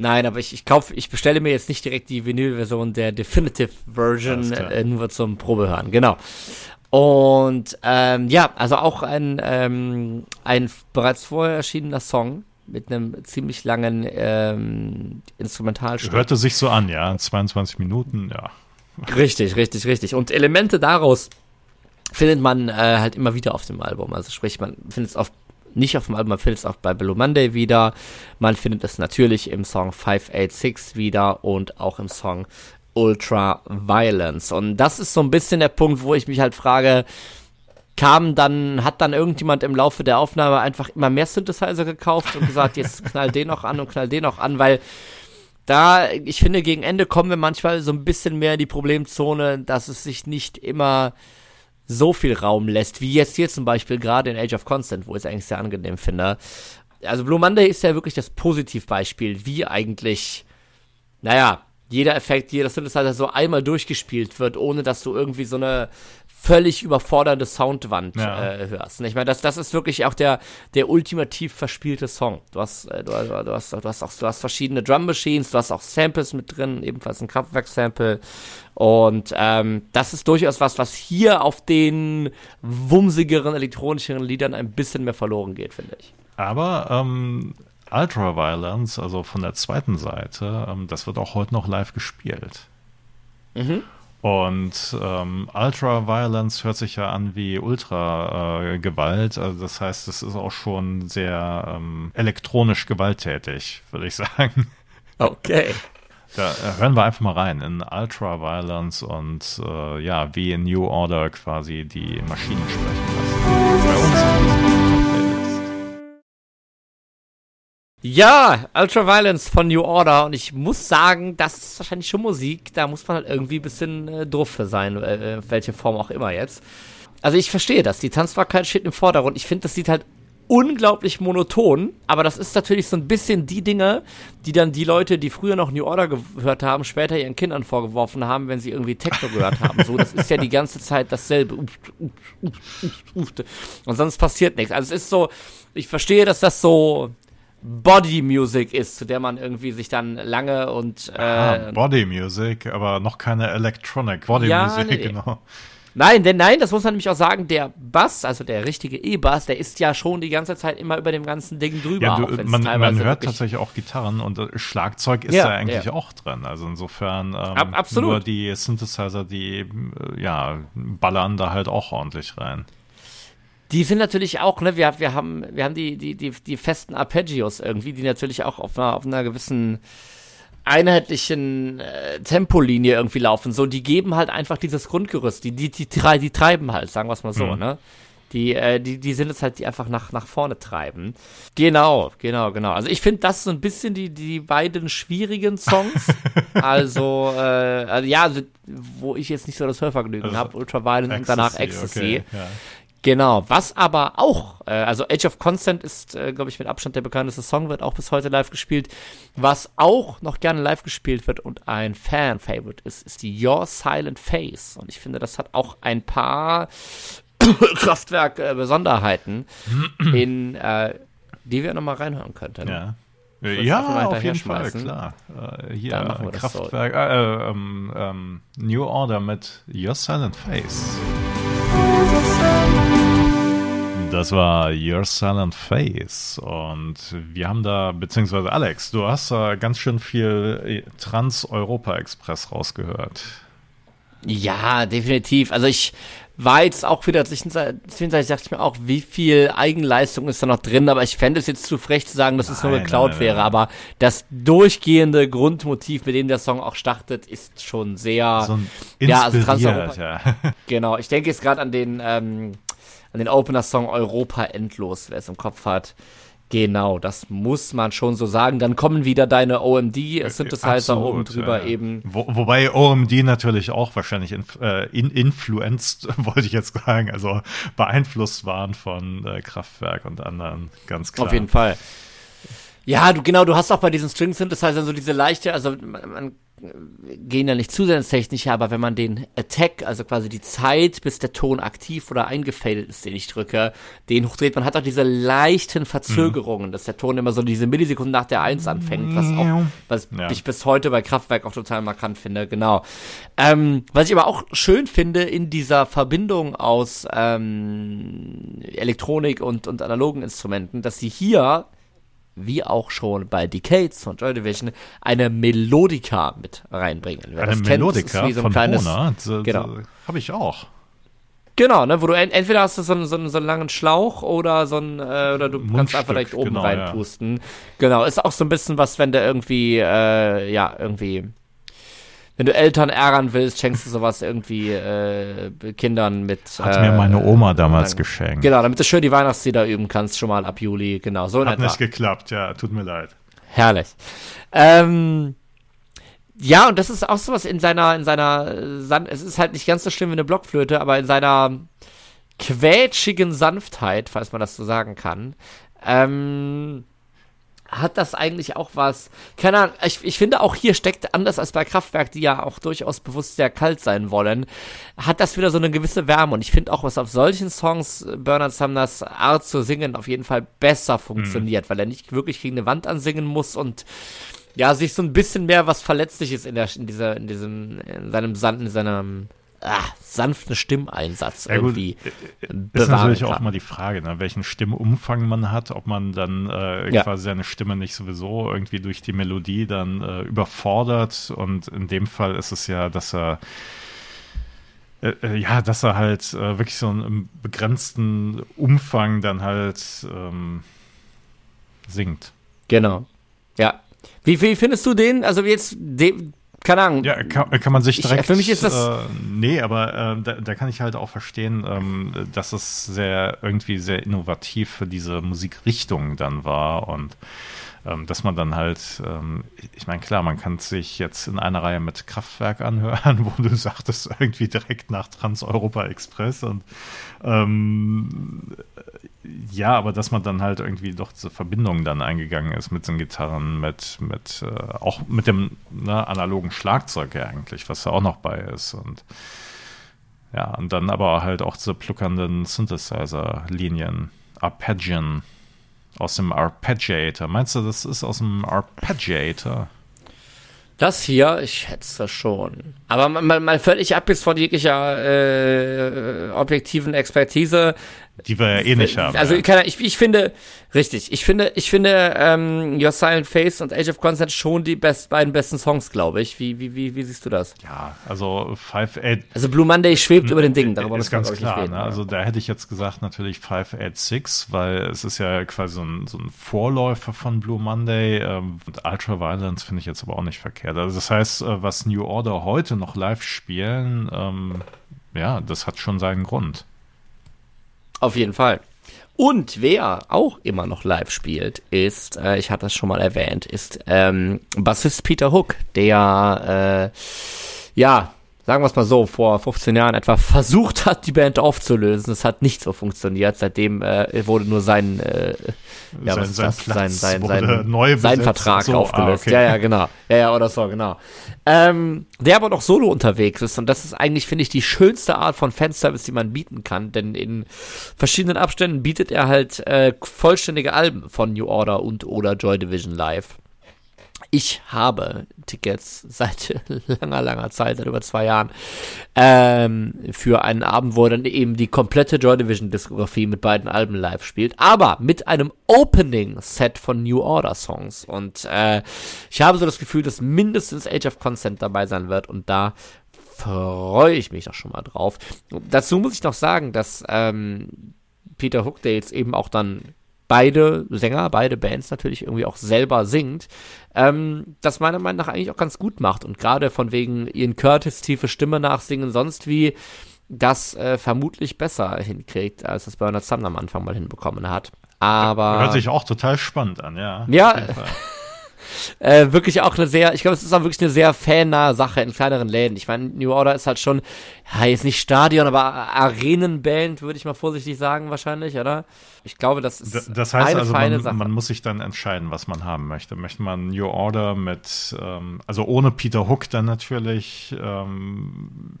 Nein, aber ich, ich kauf, ich bestelle mir jetzt nicht direkt die Vinyl-Version der Definitive Version äh, nur zum Probehören. Genau. Und ähm, ja, also auch ein, ähm, ein bereits vorher erschienener Song mit einem ziemlich langen ähm, Instrumentalstück. Hörte sich so an, ja, 22 Minuten, ja. Richtig, richtig, richtig. Und Elemente daraus findet man äh, halt immer wieder auf dem Album. Also sprich, man findet es auf nicht auf dem Album, man findet es auch bei Below Monday wieder. Man findet es natürlich im Song 586 wieder und auch im Song Ultra Violence. Und das ist so ein bisschen der Punkt, wo ich mich halt frage, kam dann, hat dann irgendjemand im Laufe der Aufnahme einfach immer mehr Synthesizer gekauft und gesagt, jetzt [LAUGHS] knall den noch an und knall den noch an, weil da, ich finde, gegen Ende kommen wir manchmal so ein bisschen mehr in die Problemzone, dass es sich nicht immer so viel Raum lässt, wie jetzt hier zum Beispiel gerade in Age of Constant, wo ich es eigentlich sehr angenehm finde. Also Blue Monday ist ja wirklich das Positivbeispiel, wie eigentlich, naja, jeder Effekt, jeder Synthesizer so einmal durchgespielt wird, ohne dass du irgendwie so eine völlig überfordernde Soundwand ja. äh, hörst. Ich meine, das, das ist wirklich auch der, der ultimativ verspielte Song. Du hast, äh, du, du, hast, du hast auch, du hast verschiedene Drum Machines, du hast auch Samples mit drin, ebenfalls ein Kraftwerk-Sample. Und ähm, das ist durchaus was, was hier auf den wumsigeren, elektronischeren Liedern ein bisschen mehr verloren geht, finde ich. Aber ähm, Ultraviolence, also von der zweiten Seite, ähm, das wird auch heute noch live gespielt. Mhm. Und ähm, Ultraviolence hört sich ja an wie Ultra-Gewalt. Äh, also das heißt, es ist auch schon sehr ähm, elektronisch gewalttätig, würde ich [LAUGHS] sagen. Okay. Da äh, hören wir einfach mal rein in Ultraviolence und äh, ja, wie in New Order quasi die Maschinen sprechen lassen. Bei uns. Ja, Ultraviolence von New Order und ich muss sagen, das ist wahrscheinlich schon Musik, da muss man halt irgendwie ein bisschen äh, doof für sein, äh, welche Form auch immer jetzt. Also ich verstehe das, die Tanzbarkeit steht im Vordergrund. Ich finde, das sieht halt unglaublich monoton, aber das ist natürlich so ein bisschen die Dinge, die dann die Leute, die früher noch New Order gehört haben, später ihren Kindern vorgeworfen haben, wenn sie irgendwie Techno gehört haben. So, das ist ja die ganze Zeit dasselbe. Und sonst passiert nichts. Also es ist so, ich verstehe, dass das so Body Music ist, zu der man irgendwie sich dann lange und äh, ah, Body Music, aber noch keine Electronic Body ja, Music, [LAUGHS] nee. genau. Nein, denn nein, das muss man nämlich auch sagen, der Bass, also der richtige E-Bass, der ist ja schon die ganze Zeit immer über dem ganzen Ding drüber. Ja, du, man, man hört tatsächlich auch Gitarren und äh, Schlagzeug ist Ja, da eigentlich ja. auch drin. Also insofern ähm, Ab- nur die Synthesizer, die äh, ja ballern da halt auch ordentlich rein. Die sind natürlich auch, ne, wir, wir haben, wir haben die, die, die, die festen Arpeggios irgendwie, die natürlich auch auf einer, auf einer gewissen einheitlichen äh, Tempolinie irgendwie laufen. So, die geben halt einfach dieses Grundgerüst. Die, die, die, die treiben halt, sagen wir es mal so, Mhm. ne? Die, äh, die, die sind es halt, die einfach nach, nach vorne treiben. Genau, genau, genau. Also ich finde das so ein bisschen die, die beiden schwierigen Songs. [LAUGHS] also, äh, also ja, also, wo ich jetzt nicht so das Hörvergnügen Also, habe, Ultraviolent und danach Ecstasy. okay, ja. Genau, was aber auch, äh, also Age of Consent ist, äh, glaube ich, mit Abstand der bekannteste Song, wird auch bis heute live gespielt. Was auch noch gerne live gespielt wird und ein Fan-Favorite ist, ist die Your Silent Face. Und ich finde, das hat auch ein paar [COUGHS] Kraftwerk-Besonderheiten, [COUGHS] in äh, die wir nochmal reinhören könnten. Ja. Äh, Ja, auf jeden Fall, klar. Äh, hier, das so. Kraftwerk, äh, äh, ähm, ähm, New Order mit Your Silent Face. Das war Your Silent Face und wir haben da, beziehungsweise Alex, du hast da ganz schön viel äh, Trans-Europa-Express rausgehört. Ja, definitiv. Also ich war jetzt auch wieder zwischenzeitlich dachte ich mir auch, wie viel Eigenleistung ist da noch drin, aber ich fände es jetzt zu frech zu sagen, dass es nur Nein, geklaut nein, nein, wäre, nein. aber das durchgehende Grundmotiv, mit dem der Song auch startet, ist schon sehr, So ja, also Trans-Europa- ja. [LAUGHS] genau. Ich denke jetzt gerade an den, ähm, an den Opener-Song Europa endlos, wer es im Kopf hat. Genau, das muss man schon so sagen. Dann kommen wieder deine OMD-Synthesizer Absolut, oben drüber ja. eben. Wo, wobei OMD natürlich auch wahrscheinlich inf äh, in, influenced, [LAUGHS] wollte ich jetzt sagen, also beeinflusst waren von äh, Kraftwerk und anderen, ganz klar. Auf jeden Fall. Ja, du genau, du hast auch bei diesen String Synthesizern so diese leichte, also man, man äh, gehen ja nicht zu sehr ins Technische, aber wenn man den Attack, also quasi die Zeit, bis der Ton aktiv oder eingefadet ist, den ich drücke, den hochdreht, man hat auch diese leichten Verzögerungen, dass der Ton immer so diese Millisekunden nach der Eins anfängt, was auch, was Ja. ich bis heute bei Kraftwerk auch total markant finde, genau. Ähm, was ich aber auch schön finde in dieser Verbindung aus ähm, Elektronik und, und analogen Instrumenten, dass sie hier wie auch schon bei Decades von Joy Division, eine Melodika mit reinbringen. Wer Eine das kennt, Melodika wie so ein von kleines, Bona, so, genau. so, habe ich auch. Genau, ne, wo du en entweder hast du so einen, so, einen, so einen langen Schlauch oder so einen, äh, oder du kannst Mundstück, einfach direkt oben genau, reinpusten. Genau, ist auch so ein bisschen was, wenn du irgendwie, äh, ja, irgendwie, wenn du Eltern ärgern willst, schenkst du sowas irgendwie äh, Kindern mit. Hat äh, mir meine Oma damals lang- geschenkt. Genau, damit du schön die Weihnachtslieder üben kannst, schon mal ab Juli. Genau, so in Hat nicht geklappt, ja, tut mir leid. Herrlich. Ähm, ja, und das ist auch sowas in seiner, in seiner, äh, es ist halt nicht ganz so schlimm wie eine Blockflöte, aber in seiner quetschigen Sanftheit, falls man das so sagen kann, ähm, hat das eigentlich auch was, keine Ahnung, ich, ich finde auch hier steckt, anders als bei Kraftwerk, die ja auch durchaus bewusst sehr kalt sein wollen, hat das wieder so eine gewisse Wärme. Und ich finde auch, was auf solchen Songs äh, Bernard Sumners Art zu singen auf jeden Fall besser funktioniert, weil er nicht wirklich gegen eine Wand ansingen muss und ja, sich so ein bisschen mehr was Verletzliches in der, in dieser, in diesem, in seinem Sand, in seinem, ah, sanften Stimmeinsatz Ja, gut, irgendwie Ist bewahren natürlich auch kann. mal die Frage, ne, welchen Stimmumfang man hat, ob man dann äh, Ja. quasi seine Stimme nicht sowieso irgendwie durch die Melodie dann äh, überfordert. Und in dem Fall ist es ja, dass er äh, äh, ja, dass er halt äh, wirklich so einen im begrenzten Umfang dann halt ähm, singt. Genau. Ja. Wie, wie findest du den? Also jetzt, de, keine Ahnung. Ja, kann, kann man sich Ich- direkt. für mich ist das- Äh, nee, aber äh, da, da kann ich halt auch verstehen, ähm, dass es sehr irgendwie sehr innovativ für diese Musikrichtung dann war und ähm, dass man dann halt, ähm, ich meine, klar, man kann sich jetzt in einer Reihe mit Kraftwerk anhören, [LAUGHS] wo du sagtest, irgendwie direkt nach Trans-Europa Express und ähm, ja, aber dass man dann halt irgendwie doch diese Verbindung dann eingegangen ist mit den Gitarren, mit, mit äh, auch mit dem ne, analogen Schlagzeug ja eigentlich, was da auch noch bei ist. Und ja, und dann aber halt auch diese pluckernden Synthesizer-Linien, Arpeggian aus dem Arpeggiator. Meinst du, das ist aus dem Arpeggiator? Das hier, ich schätze schon. Aber mal, mal völlig ab jetzt von jeglicher äh, objektiven Expertise. Die wir ja eh nicht haben. Also ja. ich, ich finde, richtig, ich finde, ich finde ähm, Your Silent Face und Age of Consent schon die best, beiden besten Songs, glaube ich. Wie, wie, wie, wie siehst du das? Ja, also Five Eight. Also Blue Monday schwebt über den Dingen, darüber ist ganz klar. Reden, ne? Also da hätte ich jetzt gesagt natürlich Five Eight Six, weil es ist ja quasi so ein, so ein Vorläufer von Blue Monday. Ähm, und Ultra Violence finde ich jetzt aber auch nicht verkehrt. Also das heißt, äh, was New Order heute noch live spielen, ähm, ja, das hat schon seinen Grund. Auf jeden Fall. Und wer auch immer noch live spielt, ist, äh, ich hatte das schon mal erwähnt, ist ähm, Bassist Peter Hook, der, äh, ja, sagen wir es mal so, vor 15 Jahren etwa versucht hat, die Band aufzulösen. Es hat nicht so funktioniert. Seitdem äh, wurde nur sein, äh, ja, sein, sein, sein, sein, sein, sein Vertrag so, ah, aufgelöst. Ah, okay. Ja, ja, genau. Ja, ja, oder so, genau. Ähm, der aber noch solo unterwegs ist und das ist eigentlich, finde ich, die schönste Art von Fanservice, die man bieten kann, denn in verschiedenen Abständen bietet er halt äh, vollständige Alben von New Order und oder Joy Division live. Ich habe Tickets seit [LAUGHS] langer, langer Zeit, seit über zwei Jahren, ähm, für einen Abend, wo dann eben die komplette Joy Division Diskografie mit beiden Alben live spielt, aber mit einem Opening-Set von New Order Songs. Und äh, ich habe so das Gefühl, dass mindestens Age of Consent dabei sein wird und da freue ich mich doch schon mal drauf. Dazu muss ich noch sagen, dass ähm, Peter Hook, der jetzt eben auch dann beide Sänger, beide Bands natürlich irgendwie auch selber singt, ähm, das meiner Meinung nach eigentlich auch ganz gut macht und gerade von wegen Ian Curtis tiefe Stimme nachsingen, sonst wie das äh, vermutlich besser hinkriegt, als das Bernard Sumner am Anfang mal hinbekommen hat. Aber. Hört sich auch total spannend an, ja. Ja. [LAUGHS] äh, wirklich auch eine sehr, ich glaube, es ist auch wirklich eine sehr fannahe Sache in kleineren Läden. Ich meine, New Order ist halt schon, ja, jetzt nicht Stadion, aber Arenenband, würde ich mal vorsichtig sagen, wahrscheinlich, oder? Ich glaube, das ist das heißt eine also, feine man, Sache. man muss sich dann entscheiden, was man haben möchte. Möchte man New Order mit, ähm, also ohne Peter Hook dann natürlich, ähm,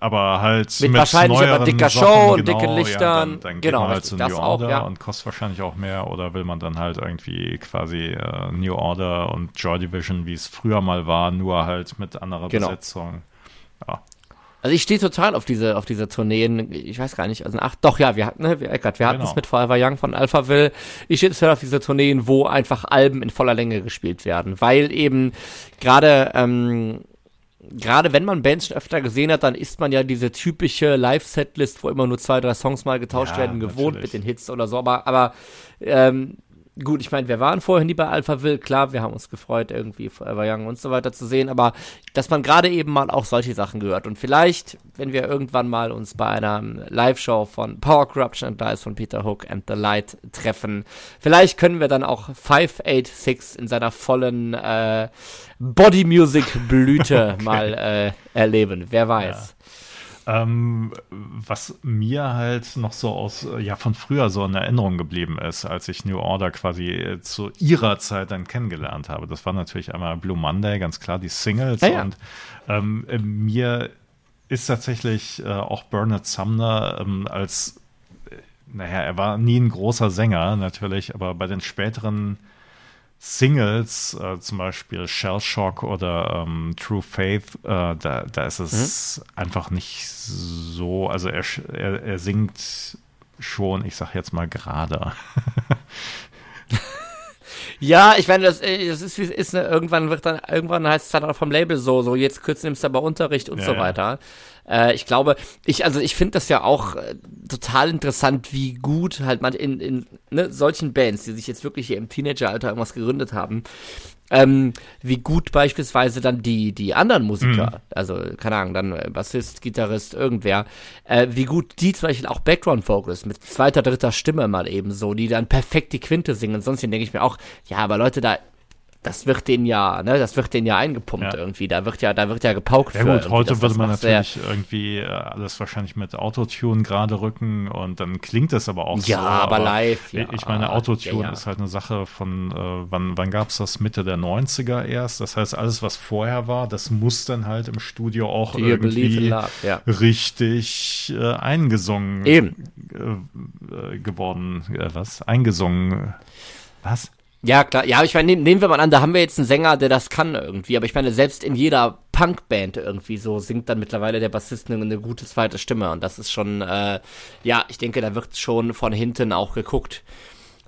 aber halt mit, mit wahrscheinlich aber dicker Sachen, Show und genau, dicken Lichtern. Ja, dann, dann geht genau, man halt zu New Order auch, ja. und kostet wahrscheinlich auch mehr. Oder will man dann halt irgendwie quasi äh, New Order und Joy Division, wie es früher mal war, nur halt mit anderer genau. Besetzung. Ja. Also ich stehe total auf diese, auf diese Tourneen. Ich weiß gar nicht, also ach doch, ja, wir hatten, ne, wir, Eckart, wir hatten es genau. mit Forever Young von Alphaville. Ich stehe total auf diese Tourneen, wo einfach Alben in voller Länge gespielt werden. Weil eben gerade, ähm, gerade wenn man Bands schon öfter gesehen hat, dann ist man ja diese typische Live-Setlist, wo immer nur zwei, drei Songs mal getauscht ja, werden, gewohnt natürlich. mit den Hits oder so. Aber, aber ähm, gut, ich meine, wir waren vorhin nie bei Alphaville, klar, wir haben uns gefreut, irgendwie Forever Young und so weiter zu sehen, aber dass man gerade eben mal auch solche Sachen gehört. Und vielleicht, wenn wir irgendwann mal uns bei einer Live-Show von Power Corruption and Dice von Peter Hook and the Light treffen, vielleicht können wir dann auch 586 in seiner vollen äh, Body Music Blüte [LAUGHS] okay. mal äh, erleben. Wer weiß. Ja. Ähm, was mir halt noch so aus, äh, ja, von früher so in Erinnerung geblieben ist, als ich New Order quasi äh, zu ihrer Zeit dann kennengelernt habe. Das war natürlich einmal Blue Monday, ganz klar, die Singles. Ja, ja. Und ähm, mir ist tatsächlich äh, auch Bernard Sumner ähm, als, äh, naja, er war nie ein großer Sänger natürlich, aber bei den späteren Singles, äh, zum Beispiel Shell Shock oder ähm, True Faith, äh, da, da ist es mhm. einfach nicht so, also er, er, er singt schon, ich sag jetzt mal gerade. [LAUGHS] Ja, ich meine, das, äh, das ist wie es ist, ne? irgendwann wird dann, irgendwann heißt es dann auch vom Label so, so jetzt kürzen nimmst du aber Unterricht und ja, so weiter. Ja. Äh, ich glaube, ich, also ich finde das ja auch äh, total interessant, wie gut halt man in, in ne, solchen Bands, die sich jetzt wirklich hier im Teenageralter irgendwas gegründet haben, ähm, wie gut beispielsweise dann die, die anderen Musiker, mhm. also keine Ahnung, dann äh, Bassist, Gitarrist, irgendwer, äh, wie gut die zum Beispiel auch Background Vocals mit zweiter, dritter Stimme mal eben so, die dann perfekt die Quinte singen. Sonst denke ich mir auch, ja, aber Leute, da das wird den ja, ne, das wird den ja eingepumpt ja. irgendwie. Da wird ja, da wird ja gepaukt. Ja gut, heute würde man natürlich irgendwie äh, alles wahrscheinlich mit Autotune gerade rücken und dann klingt das aber auch ja, so. Aber, aber live, ja. Ich meine, Autotune ja, ist halt eine Sache von, äh, wann, wann gab es das? Mitte der 90er erst. Das heißt, alles, was vorher war, das muss dann halt im Studio auch Die irgendwie richtig äh, eingesungen Eben. Äh, äh, geworden. Äh, was? Eingesungen. Was? Ja, klar. Ja, ich meine, nehmen, nehmen wir mal an, da haben wir jetzt einen Sänger, der das kann irgendwie. Aber ich meine, selbst in jeder Punkband irgendwie so singt dann mittlerweile der Bassist eine, eine gute zweite Stimme. Und das ist schon, äh, ja, ich denke, da wird schon von hinten auch geguckt,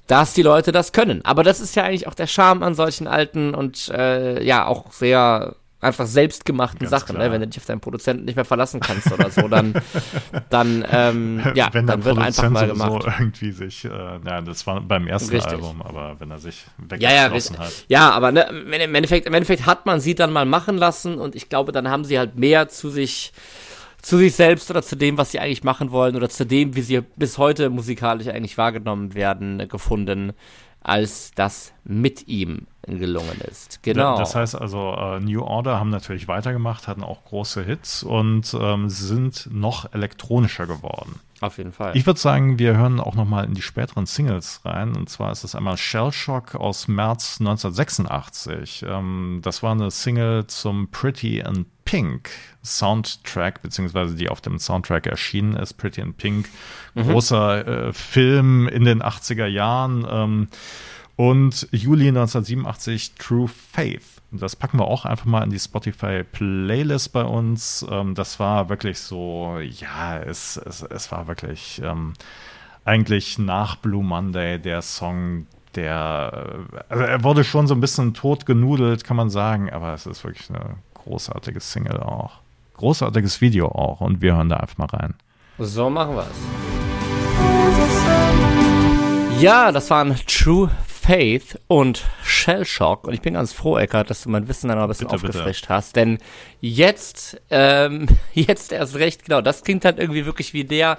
dass die Leute das können. Aber das ist ja eigentlich auch der Charme an solchen alten und äh, ja, auch sehr einfach selbstgemachten Ganz Sachen, ne? wenn du dich auf deinen Produzenten nicht mehr verlassen kannst oder so, dann, [LAUGHS] dann, ähm, ja, wenn dann wird einfach mal gemacht. So irgendwie sich, äh, ja, das war beim ersten Richtig. Album, aber wenn er sich weggeschlossen ja, ja, hat. Ja, aber ne, im, Endeffekt, im Endeffekt hat man sie dann mal machen lassen und ich glaube, dann haben sie halt mehr zu sich zu sich selbst oder zu dem, was sie eigentlich machen wollen oder zu dem, wie sie bis heute musikalisch eigentlich wahrgenommen werden, gefunden, als das mit ihm gelungen ist. Genau. Das heißt also, uh, New Order haben natürlich weitergemacht, hatten auch große Hits und ähm, sind noch elektronischer geworden. Auf jeden Fall. Ich würde sagen, wir hören auch noch mal in die späteren Singles rein. Und zwar ist es einmal Shell Shock aus März 1986. Ähm, das war eine Single zum Pretty and Pink Soundtrack, beziehungsweise die auf dem Soundtrack erschienen ist. Pretty and Pink, mhm. großer äh, Film in den 80er Jahren. Ähm, und Juli 1987 True Faith. Das packen wir auch einfach mal in die Spotify-Playlist bei uns. Ähm, das war wirklich so, ja, es, es, es war wirklich ähm, eigentlich nach Blue Monday der Song, der, also er wurde schon so ein bisschen tot genudelt, kann man sagen, aber es ist wirklich eine großartige Single auch. Großartiges Video auch und wir hören da einfach mal rein. So machen wir es. Ja, das waren True Faith und Shellshock. Und ich bin ganz froh, Eckart, dass du mein Wissen dann noch ein bisschen bitte, aufgefrischt bitte. hast. Denn jetzt, ähm, [LAUGHS] jetzt erst recht, genau, das klingt halt irgendwie wirklich wie der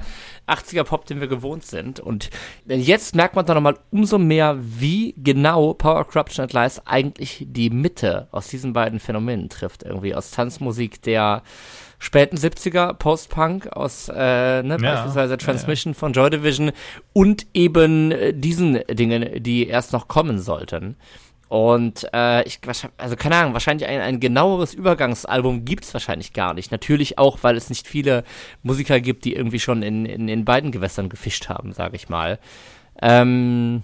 80er Pop, den wir gewohnt sind. Und jetzt merkt man dann nochmal umso mehr, wie genau Power Corruption and Lies eigentlich die Mitte aus diesen beiden Phänomenen trifft. Irgendwie aus Tanzmusik der späten 70er Post-Punk aus äh, ne, ja, beispielsweise Transmission ja, ja. von Joy Division und eben äh, diesen Dingen, die erst noch kommen sollten. Und äh, ich, also keine Ahnung, wahrscheinlich ein, ein genaueres Übergangsalbum gibt's wahrscheinlich gar nicht. Natürlich auch, weil es nicht viele Musiker gibt, die irgendwie schon in, in, in beiden Gewässern gefischt haben, sage ich mal. Ähm,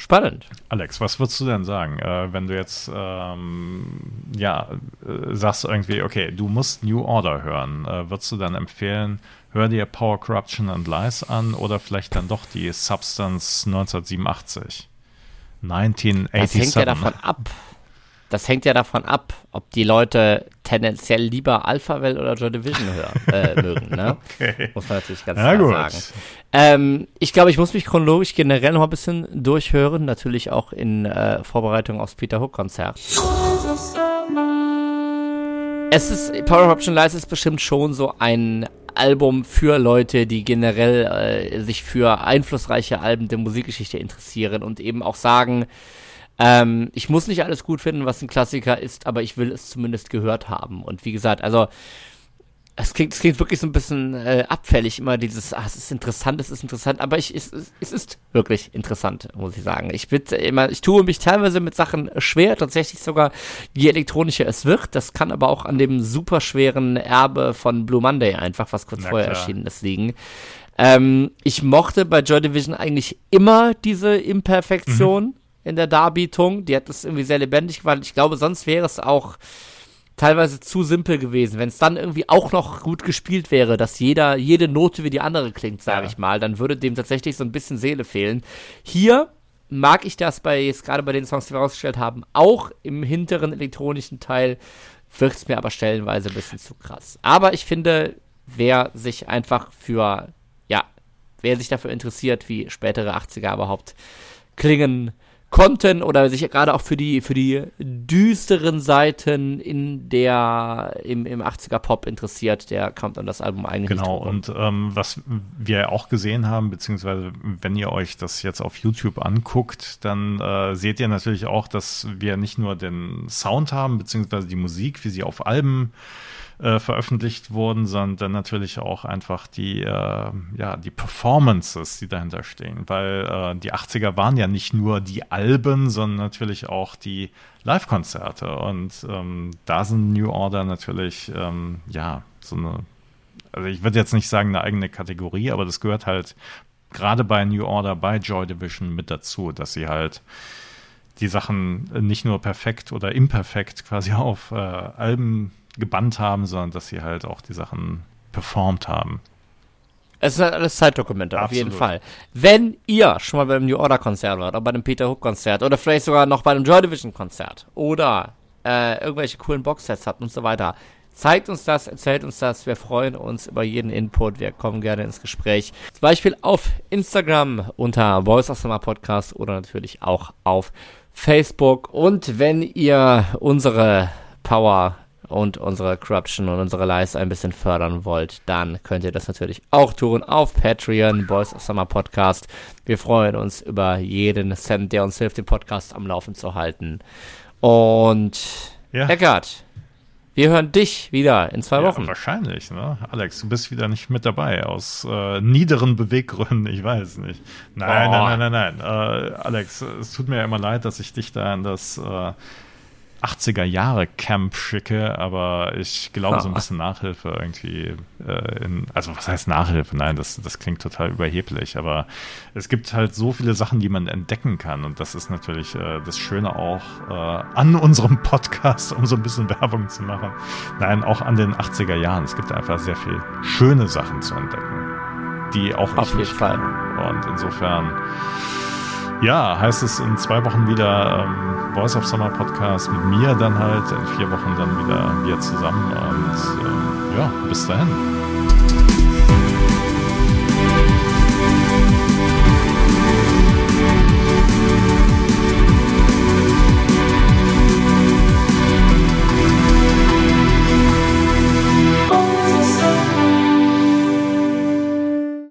Spannend. Alex, was würdest du denn sagen, äh, wenn du jetzt ähm, ja äh, sagst irgendwie, okay, du musst New Order hören, äh, würdest du dann empfehlen, hör dir Power Corruption and Lies an oder vielleicht dann doch die Substance 1987? 1987. Das hängt ja davon ab das hängt ja davon ab, ob die Leute tendenziell lieber Alphaville oder Joy Division hören, äh, mögen, ne? [LAUGHS] Okay. Muss man natürlich ganz ja, klar gut. sagen. Ähm, ich glaube, ich muss mich chronologisch generell noch ein bisschen durchhören, natürlich auch in äh, Vorbereitung aufs Peter Hook Konzert. Es ist, Power Option Lies ist bestimmt schon so ein Album für Leute, die generell äh, sich für einflussreiche Alben der Musikgeschichte interessieren und eben auch sagen, ähm, ich muss nicht alles gut finden, was ein Klassiker ist, aber ich will es zumindest gehört haben. Und wie gesagt, also es klingt, es klingt wirklich so ein bisschen äh, abfällig, immer dieses, ah, es ist interessant, es ist interessant, aber ich, es, es ist wirklich interessant, muss ich sagen. Ich bin immer, ich tue mich teilweise mit Sachen schwer, tatsächlich sogar, je elektronischer es wird. Das kann aber auch an dem super schweren Erbe von Blue Monday einfach, was kurz Na vorher klar. erschienen ist, liegen. Ähm, ich mochte bei Joy Division eigentlich immer diese Imperfektion. Mhm in der Darbietung. Die hat das irgendwie sehr lebendig gemacht. Ich glaube, sonst wäre es auch teilweise zu simpel gewesen. Wenn es dann irgendwie auch noch gut gespielt wäre, dass jeder, jede Note wie die andere klingt, sage ja. ich mal, dann würde dem tatsächlich so ein bisschen Seele fehlen. Hier mag ich das bei, jetzt gerade bei den Songs, die wir rausgestellt haben, auch im hinteren elektronischen Teil wird es mir aber stellenweise ein bisschen zu krass. Aber ich finde, wer sich einfach für, ja, wer sich dafür interessiert, wie spätere 80er überhaupt klingen, konnten oder sich gerade auch für die für die düsteren Seiten in der im, im 80er Pop interessiert, der kommt an das Album eigentlich. Genau, und ähm, was wir auch gesehen haben, beziehungsweise wenn ihr euch das jetzt auf YouTube anguckt, dann äh, seht ihr natürlich auch, dass wir nicht nur den Sound haben, beziehungsweise die Musik, wie sie auf Alben äh, veröffentlicht wurden, sondern natürlich auch einfach die, äh, ja, die Performances, die dahinter stehen. Weil äh, die 80er waren ja nicht nur die Alben, sondern natürlich auch die Live-Konzerte. Und ähm, da sind New Order natürlich, ähm, ja, so eine, also ich würde jetzt nicht sagen eine eigene Kategorie, aber das gehört halt gerade bei New Order, bei Joy Division mit dazu, dass sie halt die Sachen nicht nur perfekt oder imperfekt quasi [LAUGHS] auf äh, Alben gebannt haben, sondern dass sie halt auch die Sachen performt haben. Es sind halt alles Zeitdokumente, Absolut. auf jeden Fall. Wenn ihr schon mal beim New Order Konzert wart, oder bei dem Peter Hook Konzert, oder vielleicht sogar noch bei einem Joy Division Konzert, oder äh, irgendwelche coolen Boxsets habt und so weiter, zeigt uns das, erzählt uns das. Wir freuen uns über jeden Input. Wir kommen gerne ins Gespräch. Zum Beispiel auf Instagram unter Voice of Summer Podcast oder natürlich auch auf Facebook. Und wenn ihr unsere Power und unsere Corruption und unsere Lives ein bisschen fördern wollt, dann könnt ihr das natürlich auch tun auf Patreon, Boys of Summer Podcast. Wir freuen uns über jeden Cent, der uns hilft, den Podcast am Laufen zu halten. Und ja. Eckart, wir hören dich wieder in zwei Wochen. Ja, wahrscheinlich, ne? Alex, du bist wieder nicht mit dabei aus äh, niederen Beweggründen, [LAUGHS] ich weiß nicht. Nein, oh. nein, nein, nein, nein. Äh, Alex, es tut mir ja immer leid, dass ich dich da in das äh, 80er Jahre Camp schicke, aber ich glaube, so ein bisschen Nachhilfe irgendwie, äh, in, also was heißt Nachhilfe? Nein, das, das klingt total überheblich, aber es gibt halt so viele Sachen, die man entdecken kann und das ist natürlich äh, das Schöne auch äh, an unserem Podcast, um so ein bisschen Werbung zu machen. Nein, auch an den 80er Jahren. Es gibt einfach sehr viel schöne Sachen zu entdecken, die auch Auf jeden Fall. Und insofern ja, heißt es in zwei Wochen wieder ähm, Voice of Summer Podcast mit mir dann halt, in vier Wochen dann wieder wir zusammen und ähm, ja, bis dahin.